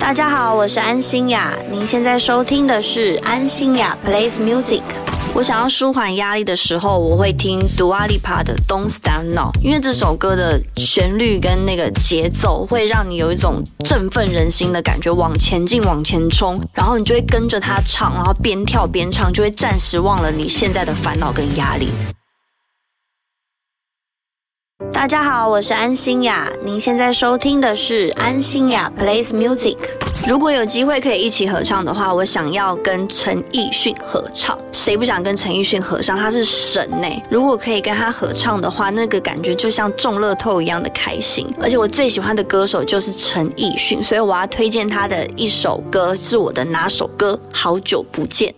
大家好，我是安心雅，您现在收听的是安心雅 Plays Music。我想要舒缓压力的时候，我会听 Dua Lipa 的 Don't Stop Now，因为这首歌的旋律跟那个节奏会让你有一种振奋人心的感觉，往前进，往前冲，然后你就会跟着他唱，然后边跳边唱，就会暂时忘了你现在的烦恼跟压力。大家好，我是安心雅，您现在收听的是安心雅 Plays Music。如果有机会可以一起合唱的话，我想要跟陈奕迅合唱。谁不想跟陈奕迅合唱？他是神呢！如果可以跟他合唱的话，那个感觉就像中乐透一样的开心。而且我最喜欢的歌手就是陈奕迅，所以我要推荐他的一首歌，是我的哪首歌？好久不见。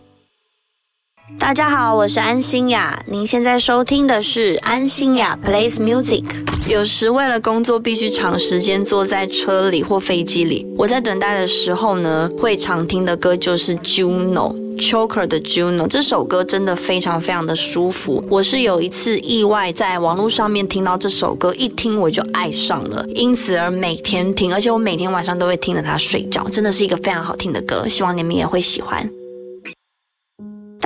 大家好，我是安心雅，您现在收听的是安心雅 Plays Music。有时为了工作必须长时间坐在车里或飞机里，我在等待的时候呢，会常听的歌就是 Juno Choker 的 Juno。这首歌真的非常非常的舒服。我是有一次意外在网络上面听到这首歌，一听我就爱上了，因此而每天听，而且我每天晚上都会听着它睡觉，真的是一个非常好听的歌，希望你们也会喜欢。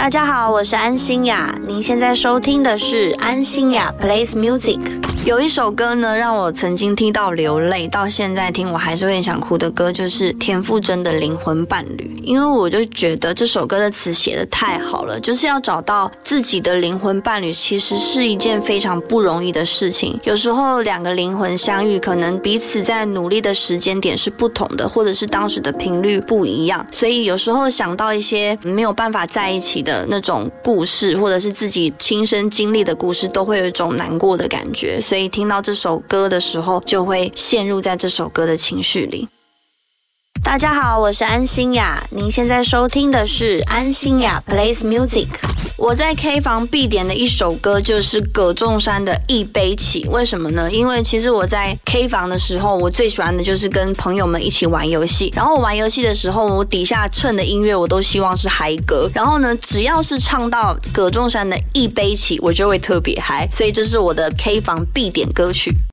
大家好，我是安心雅，您现在收听的是安心雅 Plays Music。有一首歌呢，让我曾经听到流泪，到现在听我还是会想哭的歌，就是田馥甄的《灵魂伴侣》。因为我就觉得这首歌的词写的太好了，就是要找到自己的灵魂伴侣，其实是一件非常不容易的事情。有时候两个灵魂相遇，可能彼此在努力的时间点是不同的，或者是当时的频率不一样，所以有时候想到一些没有办法在一起。的那种故事，或者是自己亲身经历的故事，都会有一种难过的感觉。所以听到这首歌的时候，就会陷入在这首歌的情绪里。大家好，我是安心雅，您现在收听的是安心雅 Plays Music。我在 K 房必点的一首歌就是葛仲山的《一杯起》，为什么呢？因为其实我在 K 房的时候，我最喜欢的就是跟朋友们一起玩游戏。然后我玩游戏的时候，我底下衬的音乐我都希望是嗨歌。然后呢，只要是唱到葛仲山的《一杯起》，我就会特别嗨。所以这是我的 K 房必点歌曲。